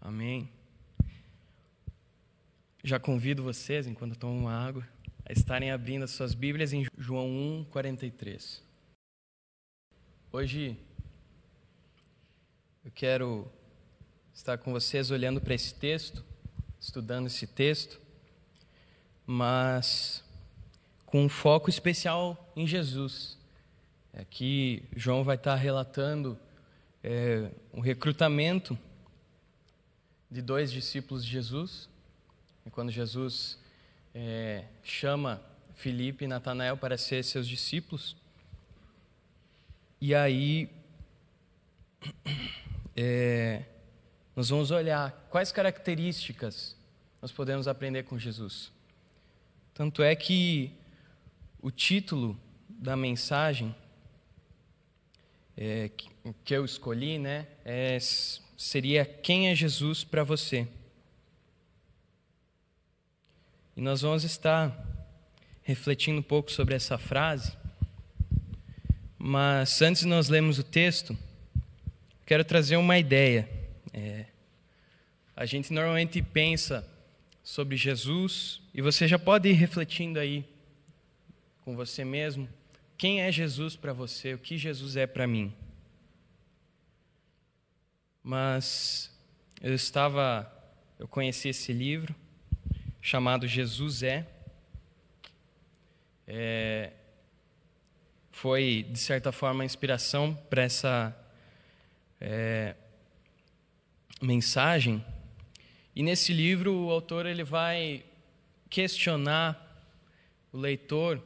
Amém. Já convido vocês, enquanto tomam uma água, a estarem abrindo as suas Bíblias em João 1, 43. Hoje eu quero estar com vocês olhando para esse texto, estudando esse texto, mas com um foco especial em Jesus. Aqui João vai estar relatando é, um recrutamento de dois discípulos de Jesus. E quando Jesus é, chama Filipe e Natanael para ser seus discípulos. E aí é, nós vamos olhar quais características nós podemos aprender com Jesus. Tanto é que o título da mensagem é, que eu escolhi, né, é, seria Quem é Jesus para você? E nós vamos estar refletindo um pouco sobre essa frase, mas antes de nós lermos o texto, quero trazer uma ideia. É, a gente normalmente pensa sobre Jesus, e você já pode ir refletindo aí com você mesmo, quem é Jesus para você, o que Jesus é para mim. Mas eu estava, eu conheci esse livro chamado Jesus é. é foi de certa forma a inspiração para essa é, mensagem. E nesse livro o autor ele vai questionar o leitor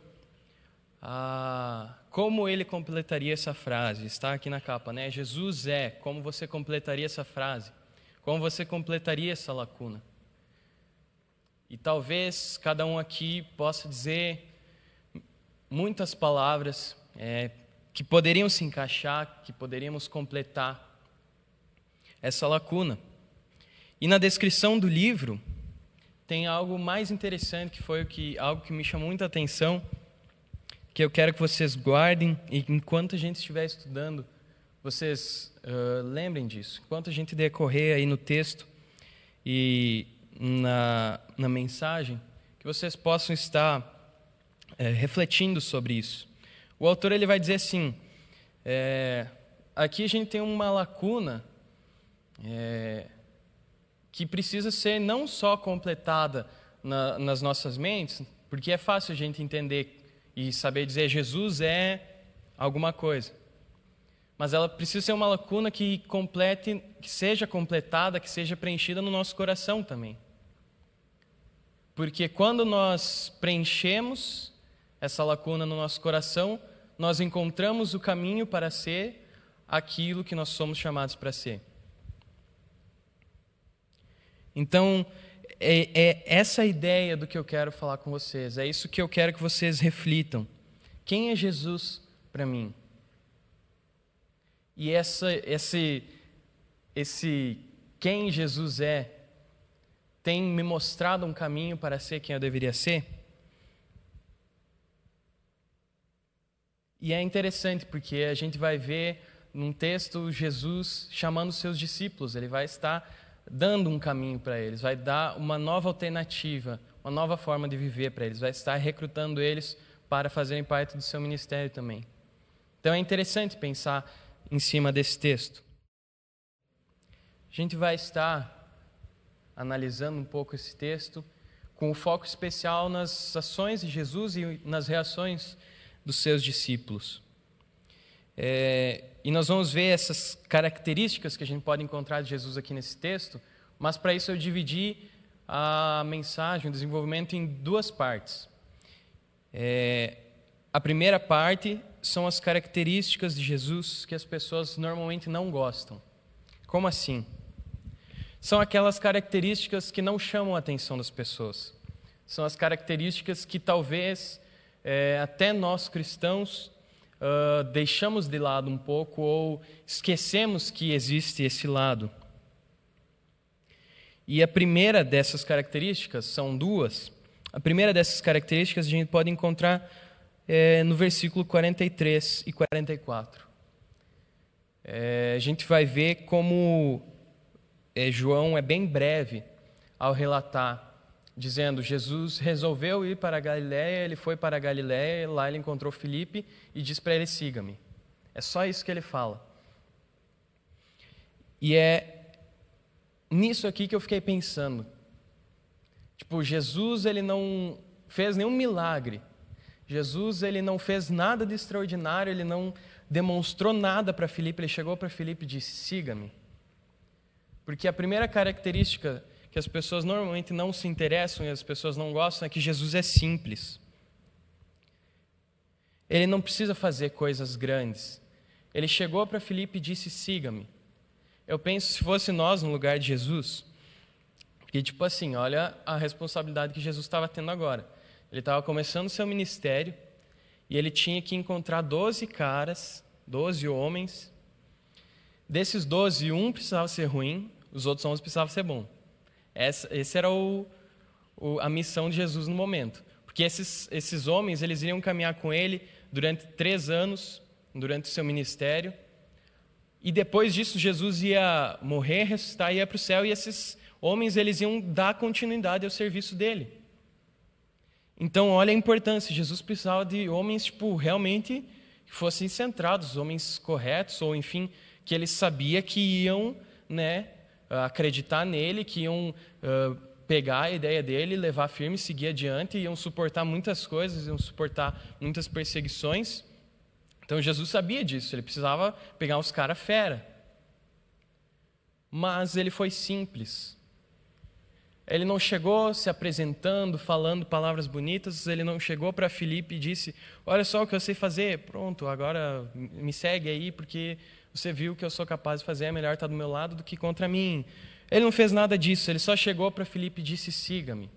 a como ele completaria essa frase? Está aqui na capa, né? Jesus é. Como você completaria essa frase? Como você completaria essa lacuna? E talvez cada um aqui possa dizer muitas palavras é, que poderiam se encaixar, que poderíamos completar essa lacuna. E na descrição do livro tem algo mais interessante que foi o que algo que me chamou muita atenção que eu quero que vocês guardem e enquanto a gente estiver estudando, vocês uh, lembrem disso. Enquanto a gente decorrer aí no texto e na, na mensagem, que vocês possam estar é, refletindo sobre isso. O autor ele vai dizer assim: é, aqui a gente tem uma lacuna é, que precisa ser não só completada na, nas nossas mentes, porque é fácil a gente entender e saber dizer Jesus é alguma coisa. Mas ela precisa ser uma lacuna que complete, que seja completada, que seja preenchida no nosso coração também. Porque quando nós preenchemos essa lacuna no nosso coração, nós encontramos o caminho para ser aquilo que nós somos chamados para ser. Então, é, é essa ideia do que eu quero falar com vocês. É isso que eu quero que vocês reflitam. Quem é Jesus para mim? E essa, esse, esse quem Jesus é tem me mostrado um caminho para ser quem eu deveria ser? E é interessante porque a gente vai ver num texto Jesus chamando seus discípulos. Ele vai estar dando um caminho para eles, vai dar uma nova alternativa, uma nova forma de viver para eles, vai estar recrutando eles para fazerem parte do seu ministério também. Então é interessante pensar em cima desse texto. A gente vai estar analisando um pouco esse texto com o foco especial nas ações de Jesus e nas reações dos seus discípulos. É, e nós vamos ver essas características que a gente pode encontrar de Jesus aqui nesse texto, mas para isso eu dividi a mensagem, o desenvolvimento em duas partes. É, a primeira parte são as características de Jesus que as pessoas normalmente não gostam. Como assim? São aquelas características que não chamam a atenção das pessoas. São as características que talvez é, até nós cristãos uh, deixamos de lado um pouco ou esquecemos que existe esse lado. E a primeira dessas características, são duas, a primeira dessas características a gente pode encontrar é, no versículo 43 e 44. É, a gente vai ver como é, João é bem breve ao relatar, dizendo: Jesus resolveu ir para a Galiléia, ele foi para a Galiléia, lá ele encontrou Filipe e diz para ele: siga-me. É só isso que ele fala. E é nisso aqui que eu fiquei pensando. Tipo, Jesus ele não fez nenhum milagre. Jesus ele não fez nada de extraordinário, ele não demonstrou nada para Filipe, ele chegou para Filipe e disse: "Siga-me". Porque a primeira característica que as pessoas normalmente não se interessam e as pessoas não gostam é que Jesus é simples. Ele não precisa fazer coisas grandes. Ele chegou para Filipe e disse: "Siga-me". Eu penso se fosse nós no lugar de Jesus, que tipo assim, olha a responsabilidade que Jesus estava tendo agora. Ele estava começando seu ministério e ele tinha que encontrar 12 caras, 12 homens. Desses 12, um precisava ser ruim, os outros 11 precisavam ser bom. Essa, esse era o, o, a missão de Jesus no momento. Porque esses, esses homens, eles iriam caminhar com ele durante três anos, durante o seu ministério. E depois disso, Jesus ia morrer, ressuscitar ia para o céu, e esses homens eles iam dar continuidade ao serviço dele. Então, olha a importância. Jesus precisava de homens, tipo, realmente que fossem centrados, homens corretos, ou enfim, que ele sabia que iam, né, acreditar nele, que iam uh, pegar a ideia dele, levar firme, seguir adiante, iam suportar muitas coisas, iam suportar muitas perseguições. Então Jesus sabia disso, ele precisava pegar uns caras fera. Mas ele foi simples. Ele não chegou se apresentando, falando palavras bonitas, ele não chegou para Filipe e disse: Olha só o que eu sei fazer, pronto, agora me segue aí, porque você viu que eu sou capaz de fazer, é melhor estar do meu lado do que contra mim. Ele não fez nada disso, ele só chegou para Filipe e disse: Siga-me.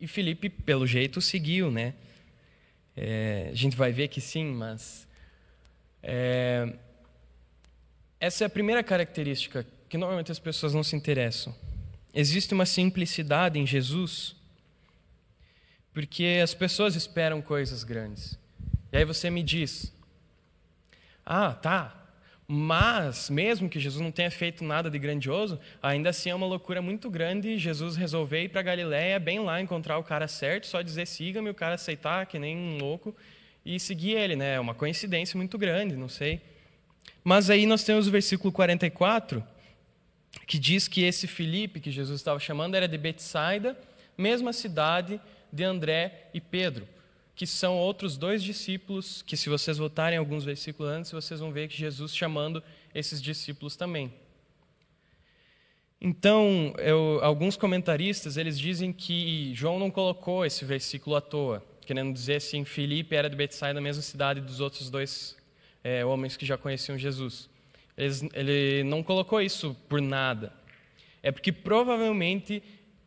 E Filipe, pelo jeito, seguiu, né? É, a gente vai ver que sim, mas. É, essa é a primeira característica que normalmente as pessoas não se interessam. Existe uma simplicidade em Jesus, porque as pessoas esperam coisas grandes. E aí você me diz: ah, tá, mas, mesmo que Jesus não tenha feito nada de grandioso, ainda assim é uma loucura muito grande Jesus resolver ir para Galiléia, bem lá, encontrar o cara certo, só dizer siga-me, o cara aceitar, que nem um louco, e seguir ele. Né? É uma coincidência muito grande, não sei. Mas aí nós temos o versículo 44, que diz que esse Filipe, que Jesus estava chamando, era de Betsaida, mesma cidade de André e Pedro que são outros dois discípulos, que se vocês voltarem alguns versículos antes, vocês vão ver que Jesus chamando esses discípulos também. Então, eu, alguns comentaristas, eles dizem que João não colocou esse versículo à toa, querendo dizer assim, Filipe era de Betsaida, da mesma cidade dos outros dois é, homens que já conheciam Jesus. Eles, ele não colocou isso por nada. É porque provavelmente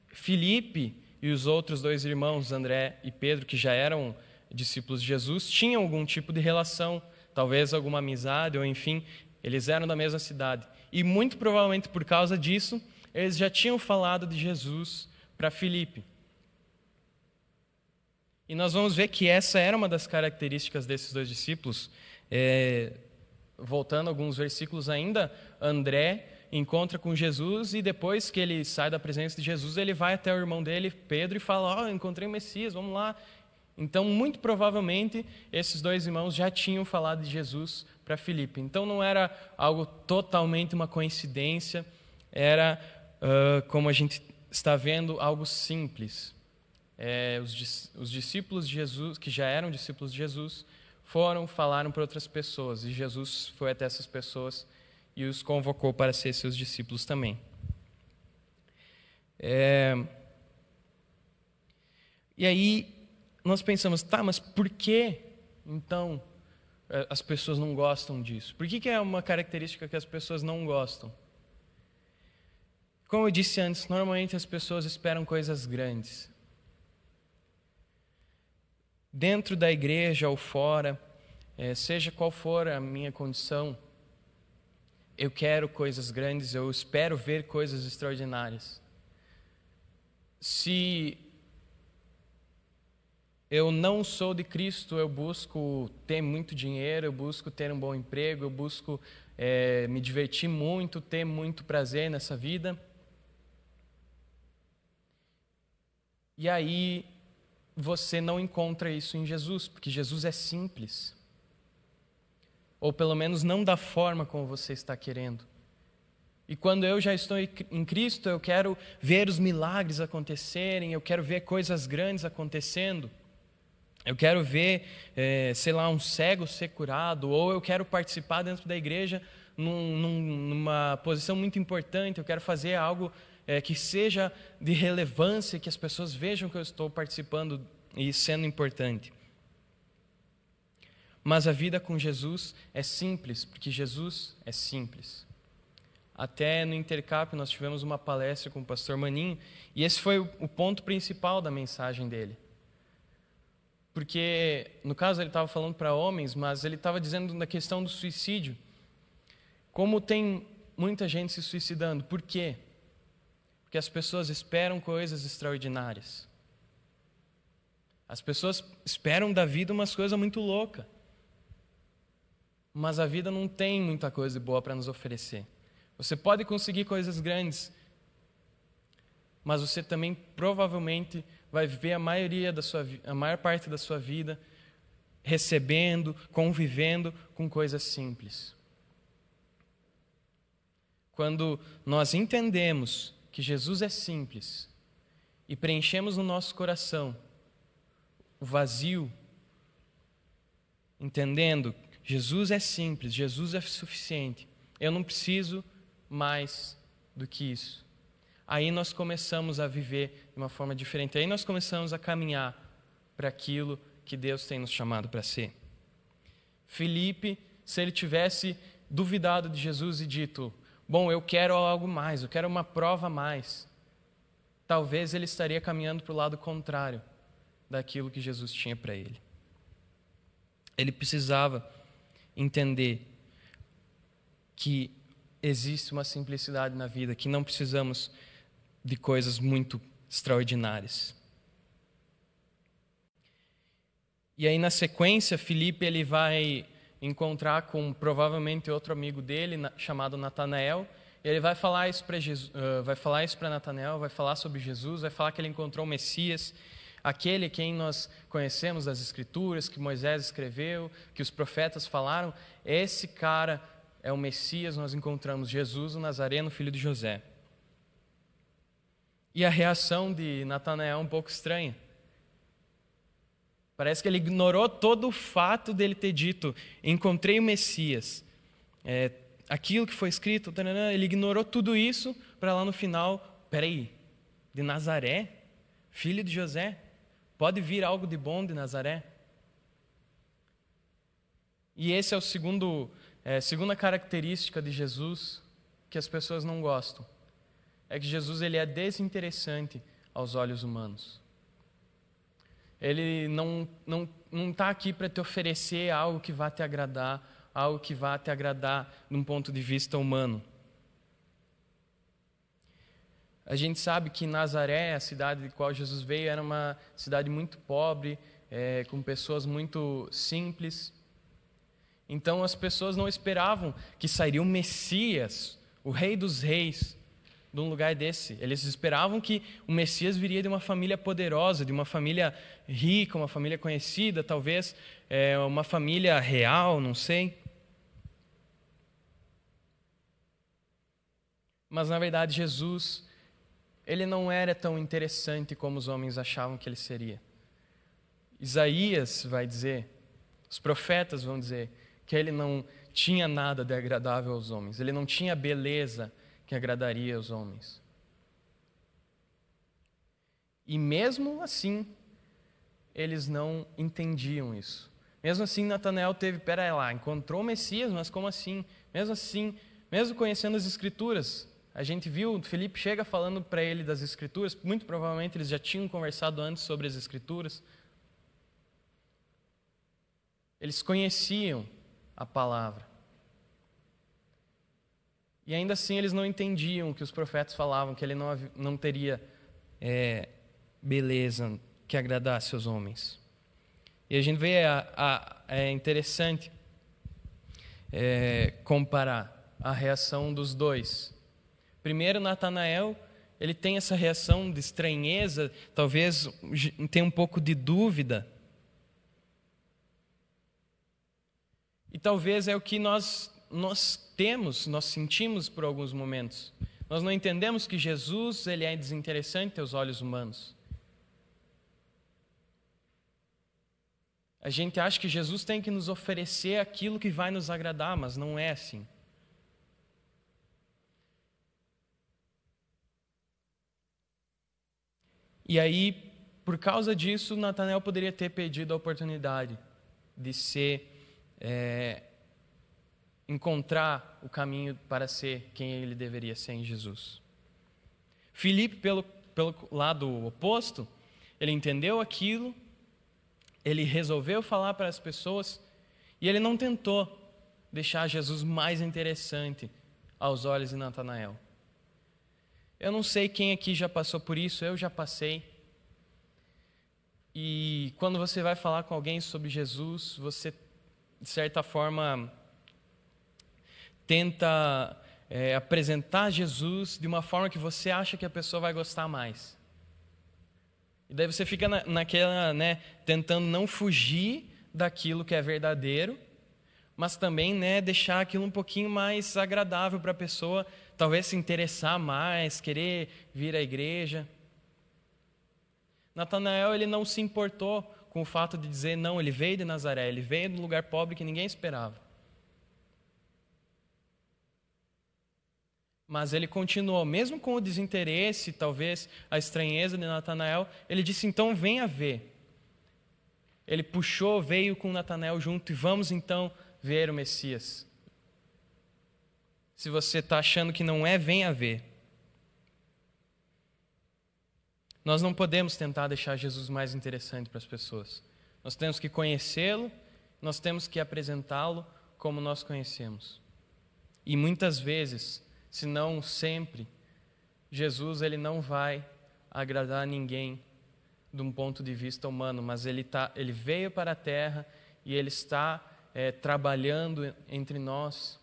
Filipe e os outros dois irmãos, André e Pedro, que já eram discípulos de Jesus, tinham algum tipo de relação, talvez alguma amizade, ou enfim, eles eram da mesma cidade. E muito provavelmente por causa disso, eles já tinham falado de Jesus para Filipe. E nós vamos ver que essa era uma das características desses dois discípulos. É, voltando alguns versículos ainda, André encontra com Jesus e depois que ele sai da presença de Jesus, ele vai até o irmão dele, Pedro, e fala: Ó, oh, encontrei o Messias, vamos lá. Então, muito provavelmente, esses dois irmãos já tinham falado de Jesus para Filipe. Então, não era algo totalmente uma coincidência, era, uh, como a gente está vendo, algo simples. É, os, os discípulos de Jesus, que já eram discípulos de Jesus, foram, falaram para outras pessoas, e Jesus foi até essas pessoas e os convocou para ser seus discípulos também. É... E aí nós pensamos, tá, mas por que então é, as pessoas não gostam disso? Por que, que é uma característica que as pessoas não gostam? Como eu disse antes, normalmente as pessoas esperam coisas grandes. Dentro da igreja ou fora, é, seja qual for a minha condição, eu quero coisas grandes, eu espero ver coisas extraordinárias. Se eu não sou de Cristo, eu busco ter muito dinheiro, eu busco ter um bom emprego, eu busco é, me divertir muito, ter muito prazer nessa vida. E aí você não encontra isso em Jesus, porque Jesus é simples. Ou pelo menos não da forma como você está querendo. E quando eu já estou em Cristo, eu quero ver os milagres acontecerem, eu quero ver coisas grandes acontecendo. Eu quero ver, é, sei lá, um cego ser curado, ou eu quero participar dentro da igreja num, num, numa posição muito importante, eu quero fazer algo é, que seja de relevância, que as pessoas vejam que eu estou participando e sendo importante. Mas a vida com Jesus é simples, porque Jesus é simples. Até no Intercap nós tivemos uma palestra com o pastor Maninho, e esse foi o ponto principal da mensagem dele. Porque, no caso, ele estava falando para homens, mas ele estava dizendo na questão do suicídio. Como tem muita gente se suicidando. Por quê? Porque as pessoas esperam coisas extraordinárias. As pessoas esperam da vida umas coisas muito loucas. Mas a vida não tem muita coisa boa para nos oferecer. Você pode conseguir coisas grandes, mas você também provavelmente vai viver a maioria da sua a maior parte da sua vida recebendo, convivendo com coisas simples. Quando nós entendemos que Jesus é simples e preenchemos no nosso coração o vazio, entendendo Jesus é simples, Jesus é suficiente. Eu não preciso mais do que isso aí nós começamos a viver de uma forma diferente. Aí nós começamos a caminhar para aquilo que Deus tem nos chamado para ser. Felipe, se ele tivesse duvidado de Jesus e dito: Bom, eu quero algo mais, eu quero uma prova a mais, talvez ele estaria caminhando para o lado contrário daquilo que Jesus tinha para ele. Ele precisava entender que existe uma simplicidade na vida, que não precisamos de coisas muito extraordinárias. E aí na sequência, Felipe ele vai encontrar com provavelmente outro amigo dele chamado Natanael. Ele vai falar isso para uh, vai falar isso para Natanael, vai falar sobre Jesus, vai falar que ele encontrou o Messias, aquele quem nós conhecemos das Escrituras, que Moisés escreveu, que os profetas falaram. Esse cara é o Messias. Nós encontramos Jesus, o Nazareno, filho de José. E a reação de Natanael é um pouco estranha. Parece que ele ignorou todo o fato dele ter dito: Encontrei o Messias. É, aquilo que foi escrito, ele ignorou tudo isso para lá no final: Peraí, de Nazaré, filho de José, pode vir algo de bom de Nazaré? E esse é o segundo, é, segunda característica de Jesus que as pessoas não gostam é que Jesus ele é desinteressante aos olhos humanos. Ele não não não está aqui para te oferecer algo que vá te agradar, algo que vá te agradar de um ponto de vista humano. A gente sabe que Nazaré, a cidade de qual Jesus veio, era uma cidade muito pobre, é, com pessoas muito simples. Então as pessoas não esperavam que sairia o Messias, o Rei dos Reis, de um lugar desse. Eles esperavam que o Messias viria de uma família poderosa, de uma família rica, uma família conhecida, talvez é, uma família real, não sei. Mas na verdade Jesus, ele não era tão interessante como os homens achavam que ele seria. Isaías vai dizer, os profetas vão dizer que ele não tinha nada de agradável aos homens, ele não tinha beleza que agradaria aos homens. E mesmo assim, eles não entendiam isso. Mesmo assim, Natanael teve, pera lá, encontrou o Messias, mas como assim? Mesmo assim, mesmo conhecendo as Escrituras, a gente viu, Felipe chega falando para ele das Escrituras, muito provavelmente eles já tinham conversado antes sobre as Escrituras. Eles conheciam a palavra. E ainda assim eles não entendiam que os profetas falavam, que ele não, não teria é, beleza que agradasse aos homens. E a gente vê, a, a, é interessante, é, comparar a reação dos dois. Primeiro, Natanael, ele tem essa reação de estranheza, talvez tem um pouco de dúvida. E talvez é o que nós, nós temos, nós sentimos por alguns momentos. Nós não entendemos que Jesus ele é desinteressante aos olhos humanos. A gente acha que Jesus tem que nos oferecer aquilo que vai nos agradar, mas não é assim. E aí, por causa disso, Natanael poderia ter pedido a oportunidade de ser, é, encontrar o caminho para ser quem ele deveria ser em Jesus. Filipe, pelo, pelo lado oposto, ele entendeu aquilo ele resolveu falar para as pessoas e ele não tentou deixar Jesus mais interessante aos olhos de Natanael. Eu não sei quem aqui já passou por isso, eu já passei. E quando você vai falar com alguém sobre Jesus, você, de certa forma, tenta é, apresentar Jesus de uma forma que você acha que a pessoa vai gostar mais. E daí você fica na, naquela, né, tentando não fugir daquilo que é verdadeiro, mas também, né, deixar aquilo um pouquinho mais agradável para a pessoa, talvez se interessar mais, querer vir à igreja. Natanael ele não se importou com o fato de dizer não, ele veio de Nazaré, ele veio de um lugar pobre que ninguém esperava. Mas ele continuou, mesmo com o desinteresse, talvez a estranheza de Natanael, ele disse: então venha ver. Ele puxou, veio com Natanael junto e vamos então ver o Messias. Se você está achando que não é, venha ver. Nós não podemos tentar deixar Jesus mais interessante para as pessoas. Nós temos que conhecê-lo, nós temos que apresentá-lo como nós conhecemos. E muitas vezes se não sempre, Jesus ele não vai agradar ninguém de um ponto de vista humano, mas ele, tá, ele veio para a terra e ele está é, trabalhando entre nós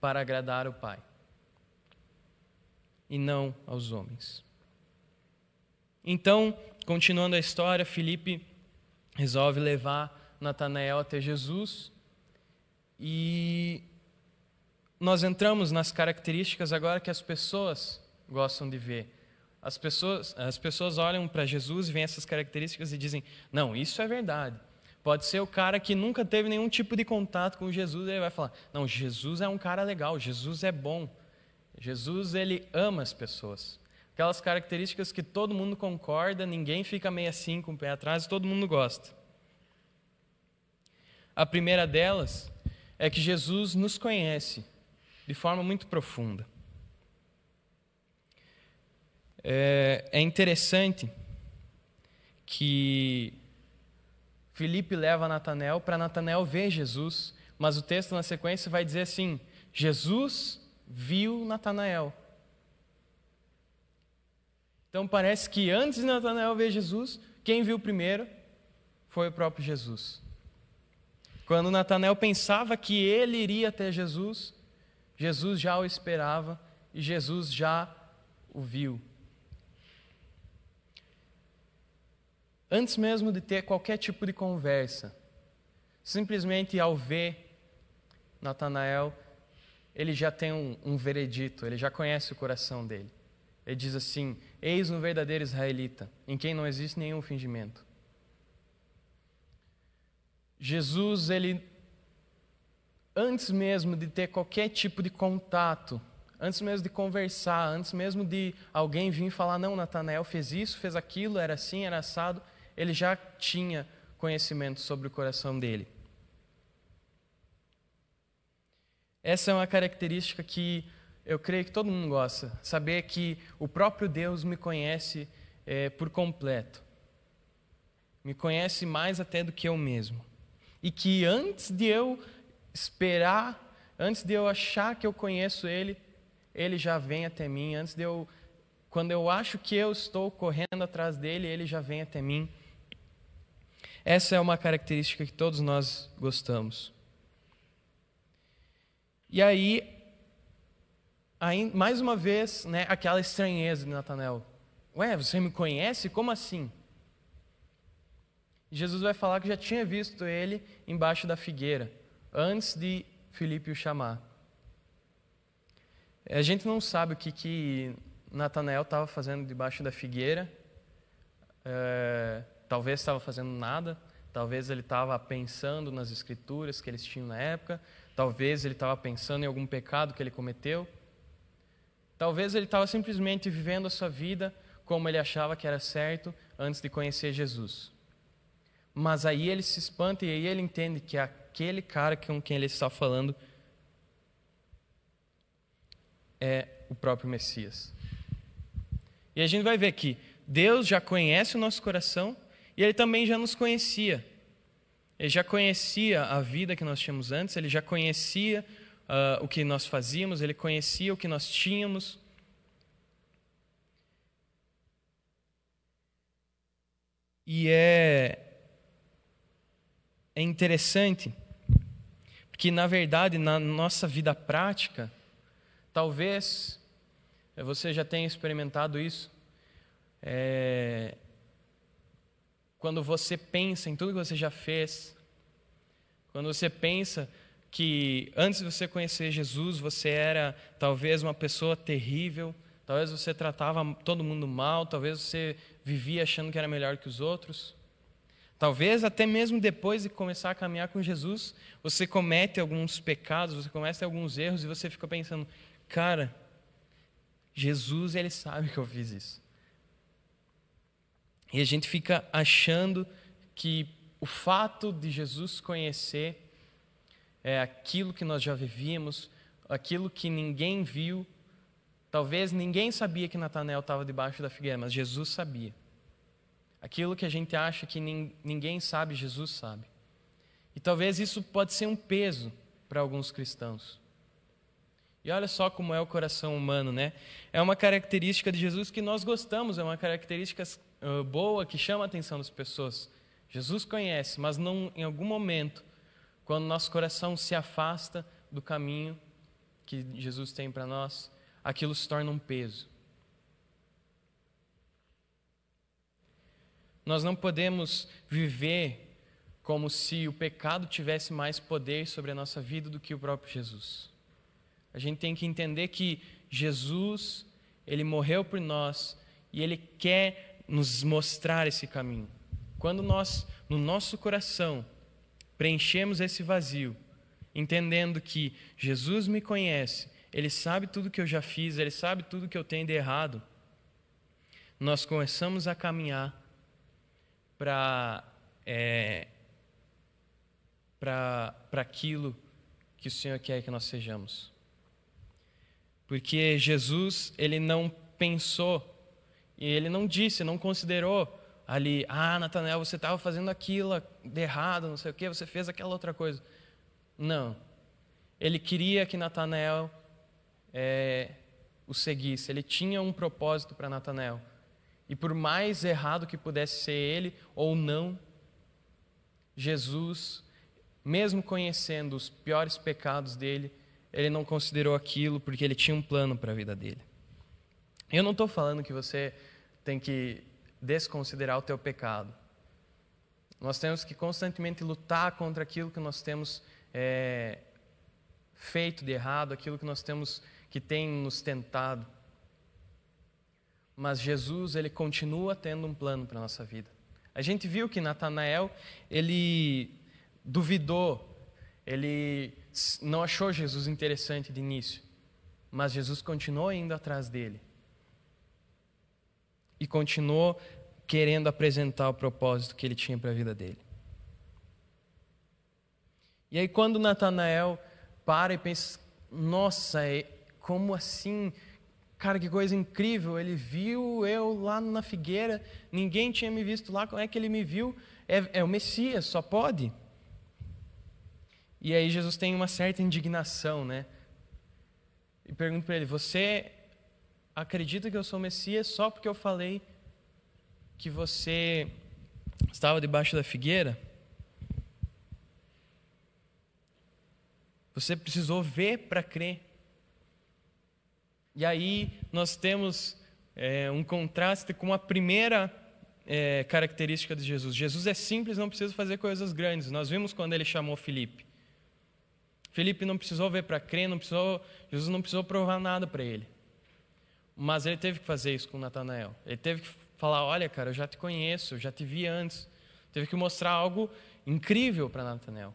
para agradar o Pai e não aos homens. Então, continuando a história, Felipe resolve levar Natanael até Jesus e nós entramos nas características agora que as pessoas gostam de ver. As pessoas, as pessoas olham para Jesus e veem essas características e dizem: não, isso é verdade. Pode ser o cara que nunca teve nenhum tipo de contato com Jesus, ele vai falar: não, Jesus é um cara legal, Jesus é bom. Jesus, ele ama as pessoas. Aquelas características que todo mundo concorda, ninguém fica meio assim com o pé atrás, todo mundo gosta. A primeira delas é que Jesus nos conhece de forma muito profunda. É, é interessante que Felipe leva Natanael para Natanael ver Jesus, mas o texto na sequência vai dizer assim: Jesus viu Natanael. Então parece que antes de Natanael ver Jesus, quem viu primeiro foi o próprio Jesus. Quando Natanael pensava que ele iria até Jesus, Jesus já o esperava e Jesus já o viu. Antes mesmo de ter qualquer tipo de conversa, simplesmente ao ver Natanael, ele já tem um, um veredito, ele já conhece o coração dele. Ele diz assim: Eis um verdadeiro israelita, em quem não existe nenhum fingimento. Jesus, ele antes mesmo de ter qualquer tipo de contato, antes mesmo de conversar, antes mesmo de alguém vir falar, não, Natanael fez isso, fez aquilo, era assim, era assado, ele já tinha conhecimento sobre o coração dele. Essa é uma característica que eu creio que todo mundo gosta, saber que o próprio Deus me conhece é, por completo, me conhece mais até do que eu mesmo, e que antes de eu esperar, antes de eu achar que eu conheço Ele, Ele já vem até mim. Antes de eu, quando eu acho que eu estou correndo atrás dele, Ele já vem até mim. Essa é uma característica que todos nós gostamos. E aí, aí mais uma vez, né, aquela estranheza de Natanael. Ué, você me conhece? Como assim? Jesus vai falar que já tinha visto ele embaixo da figueira, antes de Filipe o chamar. A gente não sabe o que, que Natanael estava fazendo debaixo da figueira. É, talvez estava fazendo nada. Talvez ele estava pensando nas escrituras que eles tinham na época. Talvez ele estava pensando em algum pecado que ele cometeu. Talvez ele estava simplesmente vivendo a sua vida como ele achava que era certo antes de conhecer Jesus. Mas aí ele se espanta e aí ele entende que aquele cara com quem ele está falando é o próprio Messias. E a gente vai ver que Deus já conhece o nosso coração e ele também já nos conhecia. Ele já conhecia a vida que nós tínhamos antes, ele já conhecia uh, o que nós fazíamos, ele conhecia o que nós tínhamos. E é é interessante, porque na verdade, na nossa vida prática, talvez você já tenha experimentado isso. É, quando você pensa em tudo que você já fez, quando você pensa que antes de você conhecer Jesus, você era talvez uma pessoa terrível, talvez você tratava todo mundo mal, talvez você vivia achando que era melhor que os outros. Talvez até mesmo depois de começar a caminhar com Jesus, você comete alguns pecados, você comete alguns erros e você fica pensando, cara, Jesus, ele sabe que eu fiz isso. E a gente fica achando que o fato de Jesus conhecer é aquilo que nós já vivíamos, aquilo que ninguém viu. Talvez ninguém sabia que Natanael estava debaixo da figueira, mas Jesus sabia. Aquilo que a gente acha que ninguém sabe, Jesus sabe. E talvez isso pode ser um peso para alguns cristãos. E olha só como é o coração humano, né? É uma característica de Jesus que nós gostamos, é uma característica uh, boa que chama a atenção das pessoas. Jesus conhece, mas não em algum momento, quando nosso coração se afasta do caminho que Jesus tem para nós, aquilo se torna um peso. Nós não podemos viver como se o pecado tivesse mais poder sobre a nossa vida do que o próprio Jesus. A gente tem que entender que Jesus, ele morreu por nós e ele quer nos mostrar esse caminho. Quando nós, no nosso coração, preenchemos esse vazio, entendendo que Jesus me conhece, ele sabe tudo que eu já fiz, ele sabe tudo que eu tenho de errado, nós começamos a caminhar para é, para aquilo que o Senhor quer que nós sejamos. Porque Jesus, ele não pensou, e ele não disse, não considerou ali, ah, Natanael, você estava fazendo aquilo de errado, não sei o que, você fez aquela outra coisa. Não. Ele queria que Natanael é, o seguisse, ele tinha um propósito para Natanael. E por mais errado que pudesse ser ele ou não, Jesus, mesmo conhecendo os piores pecados dele, ele não considerou aquilo porque ele tinha um plano para a vida dele. Eu não estou falando que você tem que desconsiderar o teu pecado. Nós temos que constantemente lutar contra aquilo que nós temos é, feito de errado, aquilo que nós temos que tem nos tentado mas Jesus ele continua tendo um plano para nossa vida. A gente viu que Natanael, ele duvidou, ele não achou Jesus interessante de início, mas Jesus continuou indo atrás dele. E continuou querendo apresentar o propósito que ele tinha para a vida dele. E aí quando Natanael para e pensa, nossa, é, como assim Cara, que coisa incrível! Ele viu eu lá na figueira, ninguém tinha me visto lá, como é que ele me viu? É, é o Messias, só pode. E aí Jesus tem uma certa indignação, né? E pergunta para ele: Você acredita que eu sou Messias só porque eu falei que você estava debaixo da figueira? Você precisou ver para crer. E aí nós temos é, um contraste com a primeira é, característica de Jesus. Jesus é simples, não precisa fazer coisas grandes. Nós vimos quando ele chamou Felipe. Felipe não precisou ver para crer, não precisou, Jesus não precisou provar nada para ele. Mas ele teve que fazer isso com Natanael. Ele teve que falar: Olha, cara, eu já te conheço, eu já te vi antes. Teve que mostrar algo incrível para Natanael.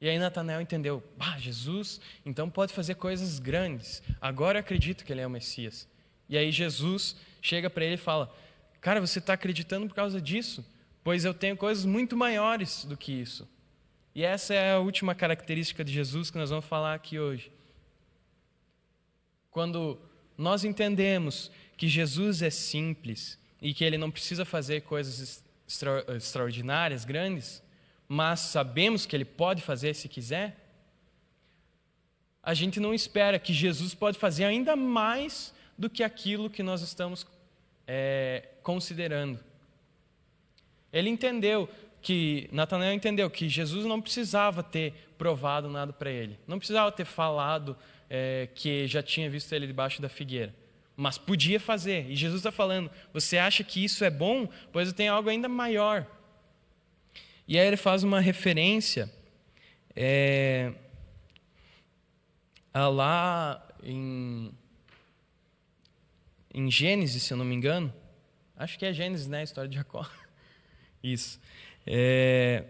E aí Natanael entendeu: Ah, Jesus, então pode fazer coisas grandes. Agora eu acredito que ele é o Messias. E aí Jesus chega para ele e fala: Cara, você está acreditando por causa disso? Pois eu tenho coisas muito maiores do que isso. E essa é a última característica de Jesus que nós vamos falar aqui hoje. Quando nós entendemos que Jesus é simples e que ele não precisa fazer coisas extra, extraordinárias, grandes, mas sabemos que ele pode fazer se quiser, a gente não espera que Jesus pode fazer ainda mais do que aquilo que nós estamos é, considerando. Ele entendeu que, Natanael entendeu que Jesus não precisava ter provado nada para ele, não precisava ter falado é, que já tinha visto ele debaixo da figueira. Mas podia fazer. E Jesus está falando: você acha que isso é bom? Pois eu tenho algo ainda maior. E aí ele faz uma referência é, lá em, em Gênesis, se eu não me engano. Acho que é Gênesis, né? A história de Jacó. Isso. É,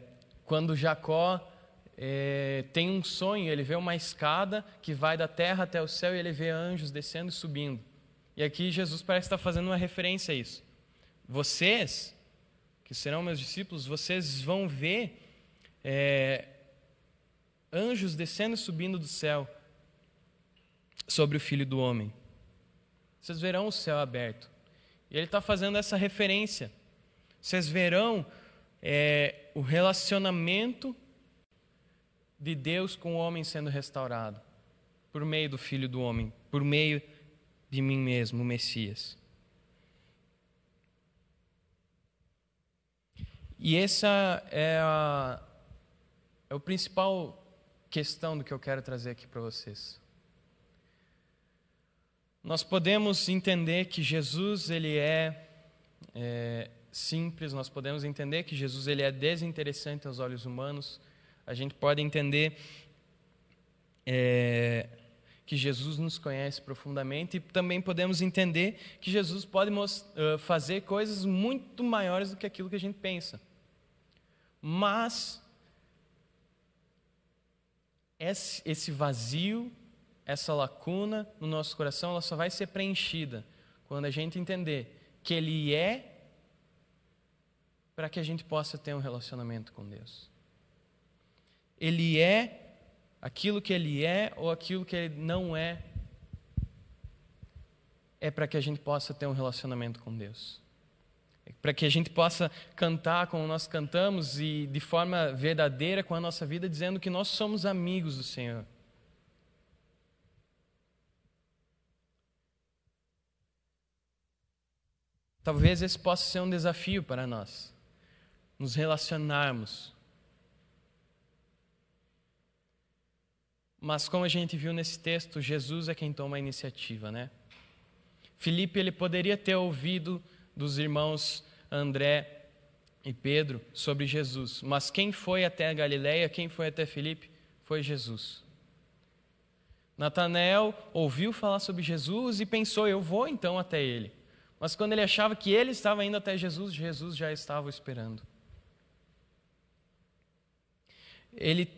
quando Jacó é, tem um sonho, ele vê uma escada que vai da terra até o céu e ele vê anjos descendo e subindo. E aqui Jesus parece estar fazendo uma referência a isso. Vocês, que serão meus discípulos, vocês vão ver é, anjos descendo e subindo do céu sobre o Filho do Homem. Vocês verão o céu aberto. E ele está fazendo essa referência. Vocês verão é, o relacionamento de Deus com o homem sendo restaurado por meio do Filho do Homem, por meio de mim mesmo, o Messias. E essa é a, é o principal questão do que eu quero trazer aqui para vocês. Nós podemos entender que Jesus ele é, é simples, nós podemos entender que Jesus ele é desinteressante aos olhos humanos, a gente pode entender é, que Jesus nos conhece profundamente e também podemos entender que Jesus pode fazer coisas muito maiores do que aquilo que a gente pensa. Mas esse vazio, essa lacuna no nosso coração, ela só vai ser preenchida quando a gente entender que Ele é para que a gente possa ter um relacionamento com Deus. Ele é aquilo que ele é ou aquilo que ele não é, é para que a gente possa ter um relacionamento com Deus. É para que a gente possa cantar como nós cantamos e de forma verdadeira com a nossa vida, dizendo que nós somos amigos do Senhor. Talvez esse possa ser um desafio para nós nos relacionarmos. Mas como a gente viu nesse texto, Jesus é quem toma a iniciativa, né? Filipe ele poderia ter ouvido dos irmãos André e Pedro sobre Jesus, mas quem foi até a Galileia, quem foi até Filipe, foi Jesus. Natanael ouviu falar sobre Jesus e pensou, eu vou então até ele. Mas quando ele achava que ele estava indo até Jesus, Jesus já estava esperando ele,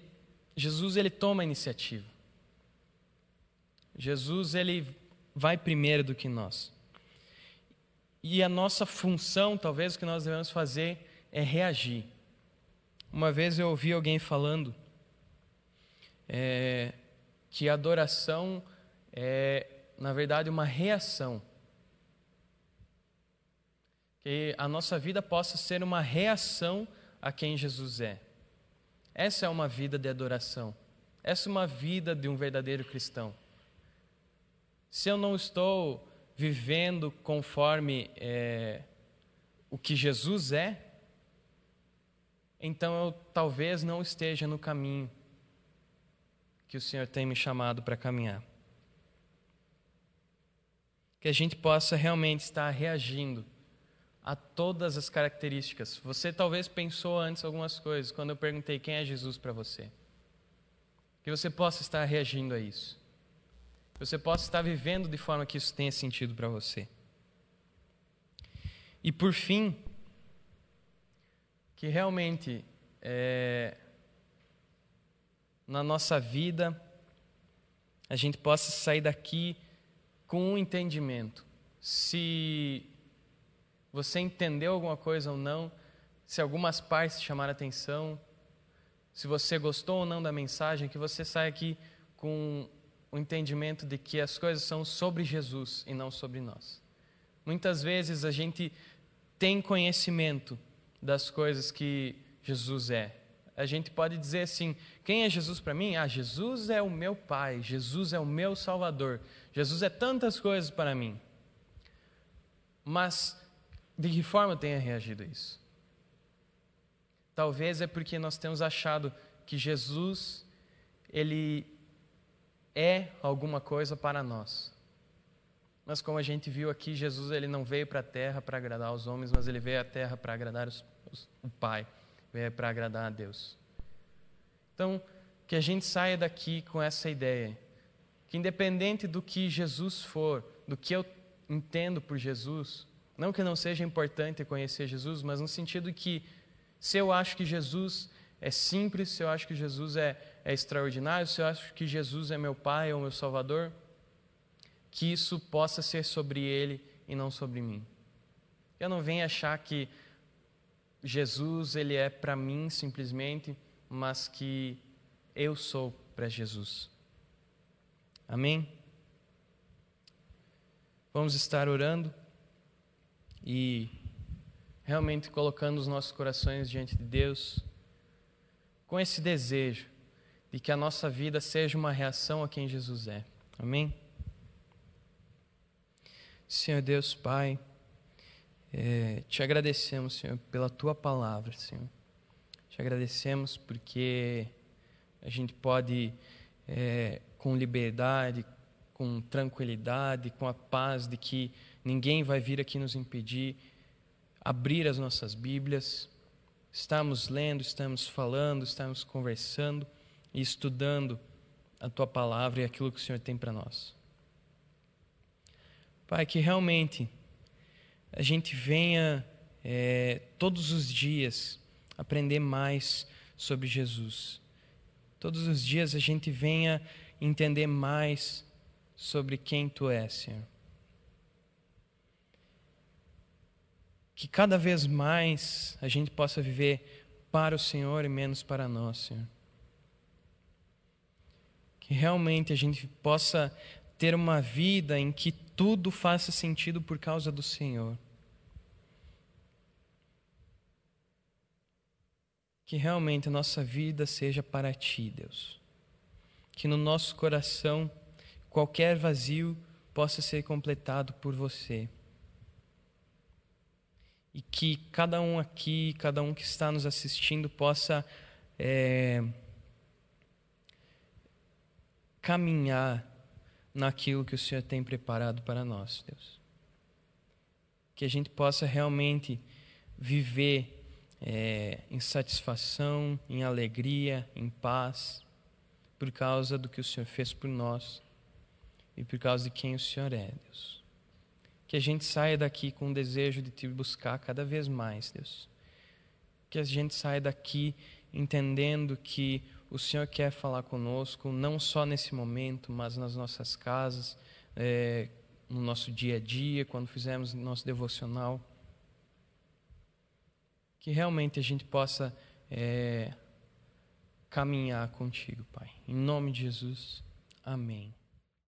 Jesus ele toma a iniciativa. Jesus ele vai primeiro do que nós. E a nossa função, talvez o que nós devemos fazer é reagir. Uma vez eu ouvi alguém falando é, que adoração é, na verdade, uma reação. Que a nossa vida possa ser uma reação a quem Jesus é. Essa é uma vida de adoração. Essa é uma vida de um verdadeiro cristão. Se eu não estou vivendo conforme é, o que Jesus é, então eu talvez não esteja no caminho. que o Senhor tem me chamado para caminhar. Que a gente possa realmente estar reagindo a todas as características. Você talvez pensou antes algumas coisas quando eu perguntei quem é Jesus para você. Que você possa estar reagindo a isso. Que você possa estar vivendo de forma que isso tenha sentido para você. E por fim, que realmente é, na nossa vida a gente possa sair daqui com um entendimento. Se você entendeu alguma coisa ou não, se algumas partes chamaram atenção, se você gostou ou não da mensagem, que você saia aqui com o entendimento de que as coisas são sobre Jesus e não sobre nós. Muitas vezes a gente tem conhecimento das coisas que Jesus é. A gente pode dizer assim: quem é Jesus para mim? Ah, Jesus é o meu Pai, Jesus é o meu Salvador, Jesus é tantas coisas para mim. Mas de que forma tenha reagido a isso? Talvez é porque nós temos achado que Jesus, ele é alguma coisa para nós. Mas como a gente viu aqui, Jesus ele não veio para a terra para agradar os homens, mas ele veio à terra para agradar os, os, o Pai, veio para agradar a Deus. Então, que a gente saia daqui com essa ideia, que independente do que Jesus for, do que eu entendo por Jesus, não que não seja importante conhecer Jesus, mas no sentido que se eu acho que Jesus é simples, se eu acho que Jesus é, é extraordinário, se eu acho que Jesus é meu Pai ou meu Salvador, que isso possa ser sobre Ele e não sobre mim. Eu não venho achar que Jesus ele é para mim simplesmente, mas que eu sou para Jesus. Amém? Vamos estar orando e realmente colocando os nossos corações diante de Deus, com esse desejo de que a nossa vida seja uma reação a quem Jesus é. Amém? Senhor Deus Pai, é, te agradecemos, Senhor, pela tua palavra, Senhor. Te agradecemos porque a gente pode, é, com liberdade, com tranquilidade, com a paz de que ninguém vai vir aqui nos impedir, abrir as nossas Bíblias, estamos lendo, estamos falando, estamos conversando e estudando a tua palavra e aquilo que o Senhor tem para nós. Pai, que realmente a gente venha é, todos os dias aprender mais sobre Jesus. Todos os dias a gente venha entender mais sobre quem tu és, Senhor. Que cada vez mais a gente possa viver para o Senhor e menos para nós, Senhor. Que realmente a gente possa ter uma vida em que tudo faça sentido por causa do Senhor. Que realmente a nossa vida seja para Ti, Deus. Que no nosso coração qualquer vazio possa ser completado por Você e que cada um aqui, cada um que está nos assistindo possa é, caminhar naquilo que o Senhor tem preparado para nós, Deus. Que a gente possa realmente viver é, em satisfação, em alegria, em paz, por causa do que o Senhor fez por nós e por causa de quem o Senhor é, Deus que a gente saia daqui com o desejo de te buscar cada vez mais, Deus. Que a gente saia daqui entendendo que o Senhor quer falar conosco, não só nesse momento, mas nas nossas casas, é, no nosso dia a dia, quando fizermos nosso devocional. Que realmente a gente possa é, caminhar contigo, Pai. Em nome de Jesus, amém.